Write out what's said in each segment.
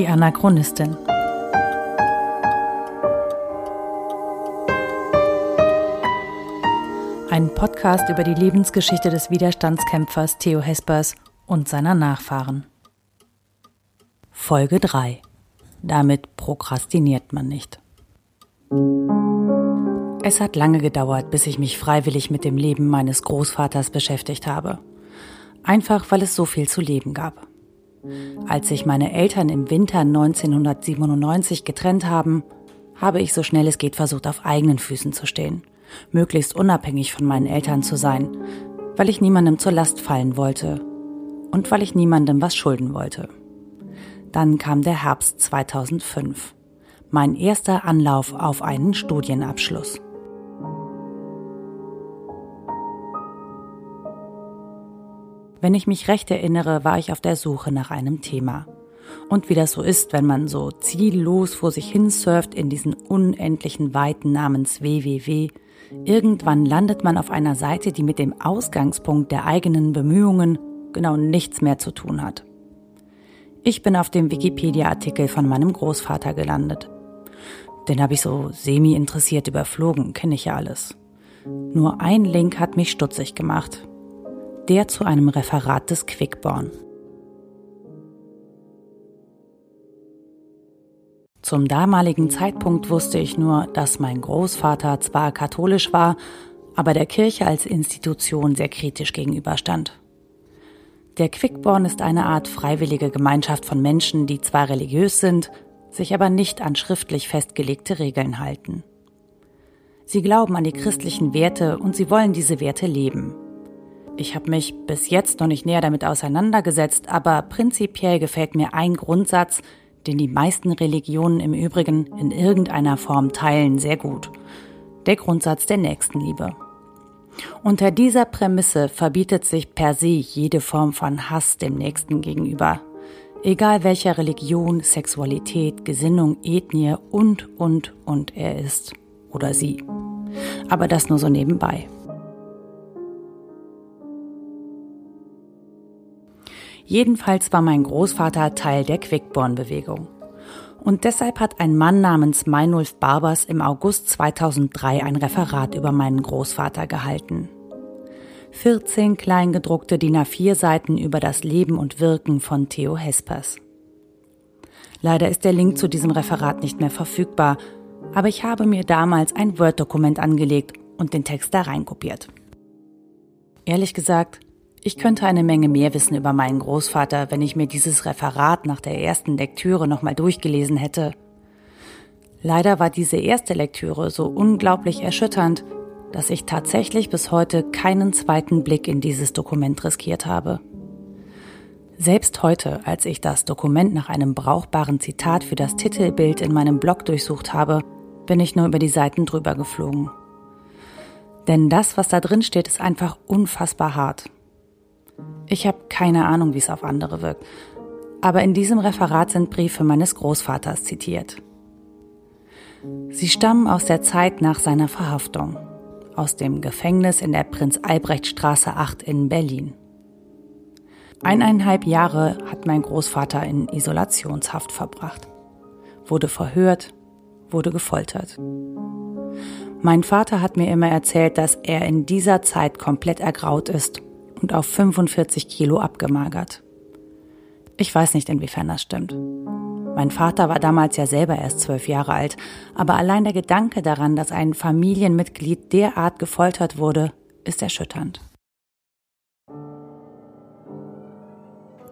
Die Anachronistin. Ein Podcast über die Lebensgeschichte des Widerstandskämpfers Theo Hespers und seiner Nachfahren. Folge 3. Damit prokrastiniert man nicht. Es hat lange gedauert, bis ich mich freiwillig mit dem Leben meines Großvaters beschäftigt habe. Einfach weil es so viel zu leben gab. Als sich meine Eltern im Winter 1997 getrennt haben, habe ich so schnell es geht versucht, auf eigenen Füßen zu stehen, möglichst unabhängig von meinen Eltern zu sein, weil ich niemandem zur Last fallen wollte und weil ich niemandem was schulden wollte. Dann kam der Herbst 2005, mein erster Anlauf auf einen Studienabschluss. Wenn ich mich recht erinnere, war ich auf der Suche nach einem Thema. Und wie das so ist, wenn man so ziellos vor sich hin surft in diesen unendlichen Weiten namens www, irgendwann landet man auf einer Seite, die mit dem Ausgangspunkt der eigenen Bemühungen genau nichts mehr zu tun hat. Ich bin auf dem Wikipedia-Artikel von meinem Großvater gelandet. Den habe ich so semi-interessiert überflogen, kenne ich ja alles. Nur ein Link hat mich stutzig gemacht der zu einem Referat des Quickborn. Zum damaligen Zeitpunkt wusste ich nur, dass mein Großvater zwar katholisch war, aber der Kirche als Institution sehr kritisch gegenüberstand. Der Quickborn ist eine Art freiwillige Gemeinschaft von Menschen, die zwar religiös sind, sich aber nicht an schriftlich festgelegte Regeln halten. Sie glauben an die christlichen Werte und sie wollen diese Werte leben. Ich habe mich bis jetzt noch nicht näher damit auseinandergesetzt, aber prinzipiell gefällt mir ein Grundsatz, den die meisten Religionen im Übrigen in irgendeiner Form teilen, sehr gut. Der Grundsatz der Nächstenliebe. Unter dieser Prämisse verbietet sich per se jede Form von Hass dem Nächsten gegenüber. Egal welcher Religion, Sexualität, Gesinnung, Ethnie und, und, und er ist. Oder sie. Aber das nur so nebenbei. Jedenfalls war mein Großvater Teil der Quickborn-Bewegung. Und deshalb hat ein Mann namens Meinulf Barbers im August 2003 ein Referat über meinen Großvater gehalten. 14 kleingedruckte DIN A4 Seiten über das Leben und Wirken von Theo Hespers. Leider ist der Link zu diesem Referat nicht mehr verfügbar, aber ich habe mir damals ein Word-Dokument angelegt und den Text da reinkopiert. Ehrlich gesagt, ich könnte eine Menge mehr wissen über meinen Großvater, wenn ich mir dieses Referat nach der ersten Lektüre nochmal durchgelesen hätte. Leider war diese erste Lektüre so unglaublich erschütternd, dass ich tatsächlich bis heute keinen zweiten Blick in dieses Dokument riskiert habe. Selbst heute, als ich das Dokument nach einem brauchbaren Zitat für das Titelbild in meinem Blog durchsucht habe, bin ich nur über die Seiten drüber geflogen. Denn das, was da drin steht, ist einfach unfassbar hart. Ich habe keine Ahnung, wie es auf andere wirkt. Aber in diesem Referat sind Briefe meines Großvaters zitiert. Sie stammen aus der Zeit nach seiner Verhaftung, aus dem Gefängnis in der Prinz-Albrecht-Straße 8 in Berlin. Eineinhalb Jahre hat mein Großvater in Isolationshaft verbracht, wurde verhört, wurde gefoltert. Mein Vater hat mir immer erzählt, dass er in dieser Zeit komplett ergraut ist und auf 45 Kilo abgemagert. Ich weiß nicht, inwiefern das stimmt. Mein Vater war damals ja selber erst zwölf Jahre alt, aber allein der Gedanke daran, dass ein Familienmitglied derart gefoltert wurde, ist erschütternd.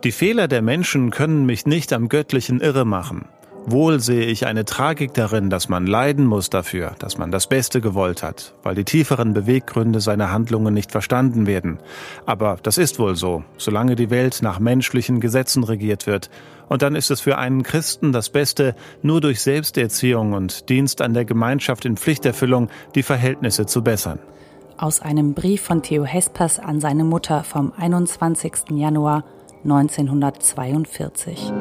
Die Fehler der Menschen können mich nicht am Göttlichen irre machen. Wohl sehe ich eine Tragik darin, dass man leiden muss dafür, dass man das Beste gewollt hat, weil die tieferen Beweggründe seiner Handlungen nicht verstanden werden. Aber das ist wohl so, solange die Welt nach menschlichen Gesetzen regiert wird. Und dann ist es für einen Christen das Beste, nur durch Selbsterziehung und Dienst an der Gemeinschaft in Pflichterfüllung die Verhältnisse zu bessern. Aus einem Brief von Theo Hespers an seine Mutter vom 21. Januar 1942.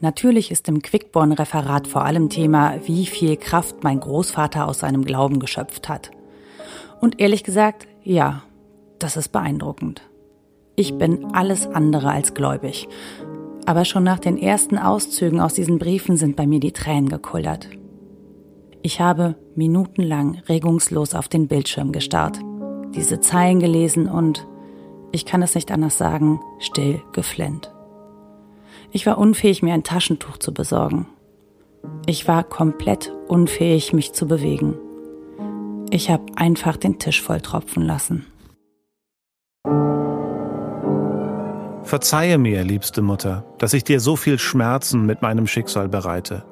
Natürlich ist im Quickborn-Referat vor allem Thema, wie viel Kraft mein Großvater aus seinem Glauben geschöpft hat. Und ehrlich gesagt, ja, das ist beeindruckend. Ich bin alles andere als gläubig. Aber schon nach den ersten Auszügen aus diesen Briefen sind bei mir die Tränen gekullert. Ich habe minutenlang regungslos auf den Bildschirm gestarrt, diese Zeilen gelesen und, ich kann es nicht anders sagen, still geflennt. Ich war unfähig, mir ein Taschentuch zu besorgen. Ich war komplett unfähig, mich zu bewegen. Ich habe einfach den Tisch volltropfen lassen. Verzeihe mir, liebste Mutter, dass ich dir so viel Schmerzen mit meinem Schicksal bereite.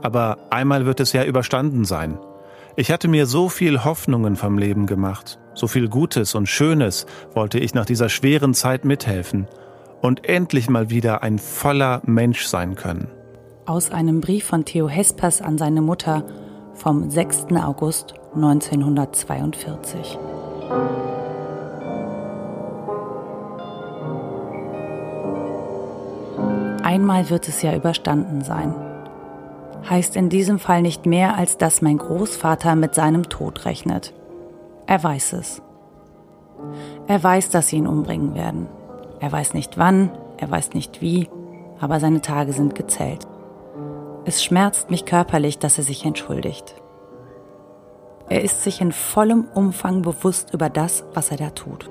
Aber einmal wird es ja überstanden sein. Ich hatte mir so viel Hoffnungen vom Leben gemacht, so viel Gutes und Schönes wollte ich nach dieser schweren Zeit mithelfen und endlich mal wieder ein voller Mensch sein können. Aus einem Brief von Theo Hespers an seine Mutter vom 6. August 1942. Einmal wird es ja überstanden sein. Heißt in diesem Fall nicht mehr, als dass mein Großvater mit seinem Tod rechnet. Er weiß es. Er weiß, dass sie ihn umbringen werden. Er weiß nicht wann, er weiß nicht wie, aber seine Tage sind gezählt. Es schmerzt mich körperlich, dass er sich entschuldigt. Er ist sich in vollem Umfang bewusst über das, was er da tut.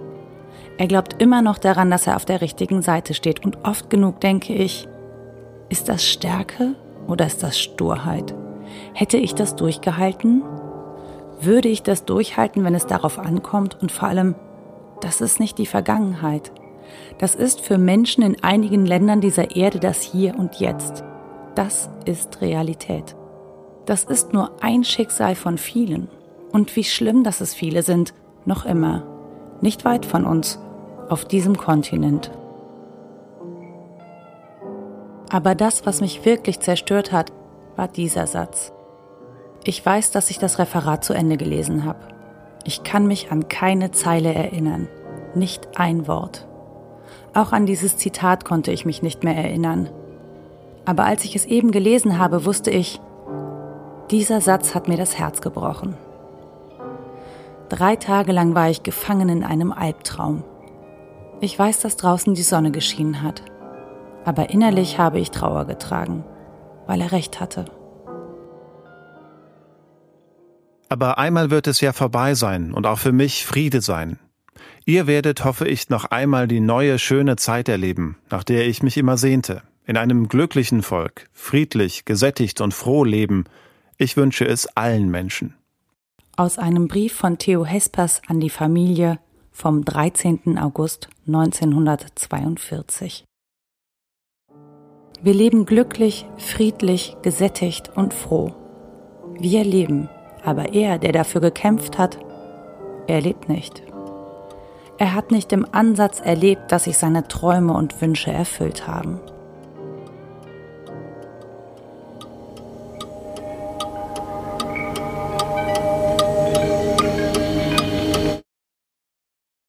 Er glaubt immer noch daran, dass er auf der richtigen Seite steht und oft genug denke ich, ist das Stärke oder ist das Sturheit? Hätte ich das durchgehalten? Würde ich das durchhalten, wenn es darauf ankommt? Und vor allem, das ist nicht die Vergangenheit. Das ist für Menschen in einigen Ländern dieser Erde das Hier und Jetzt. Das ist Realität. Das ist nur ein Schicksal von vielen. Und wie schlimm, dass es viele sind, noch immer. Nicht weit von uns, auf diesem Kontinent. Aber das, was mich wirklich zerstört hat, war dieser Satz. Ich weiß, dass ich das Referat zu Ende gelesen habe. Ich kann mich an keine Zeile erinnern, nicht ein Wort. Auch an dieses Zitat konnte ich mich nicht mehr erinnern. Aber als ich es eben gelesen habe, wusste ich, dieser Satz hat mir das Herz gebrochen. Drei Tage lang war ich gefangen in einem Albtraum. Ich weiß, dass draußen die Sonne geschienen hat. Aber innerlich habe ich Trauer getragen, weil er recht hatte. Aber einmal wird es ja vorbei sein und auch für mich Friede sein. Ihr werdet, hoffe ich, noch einmal die neue, schöne Zeit erleben, nach der ich mich immer sehnte. In einem glücklichen Volk, friedlich, gesättigt und froh leben. Ich wünsche es allen Menschen. Aus einem Brief von Theo Hespers an die Familie vom 13. August 1942. Wir leben glücklich, friedlich, gesättigt und froh. Wir leben, aber er, der dafür gekämpft hat, er lebt nicht. Er hat nicht im Ansatz erlebt, dass sich seine Träume und Wünsche erfüllt haben.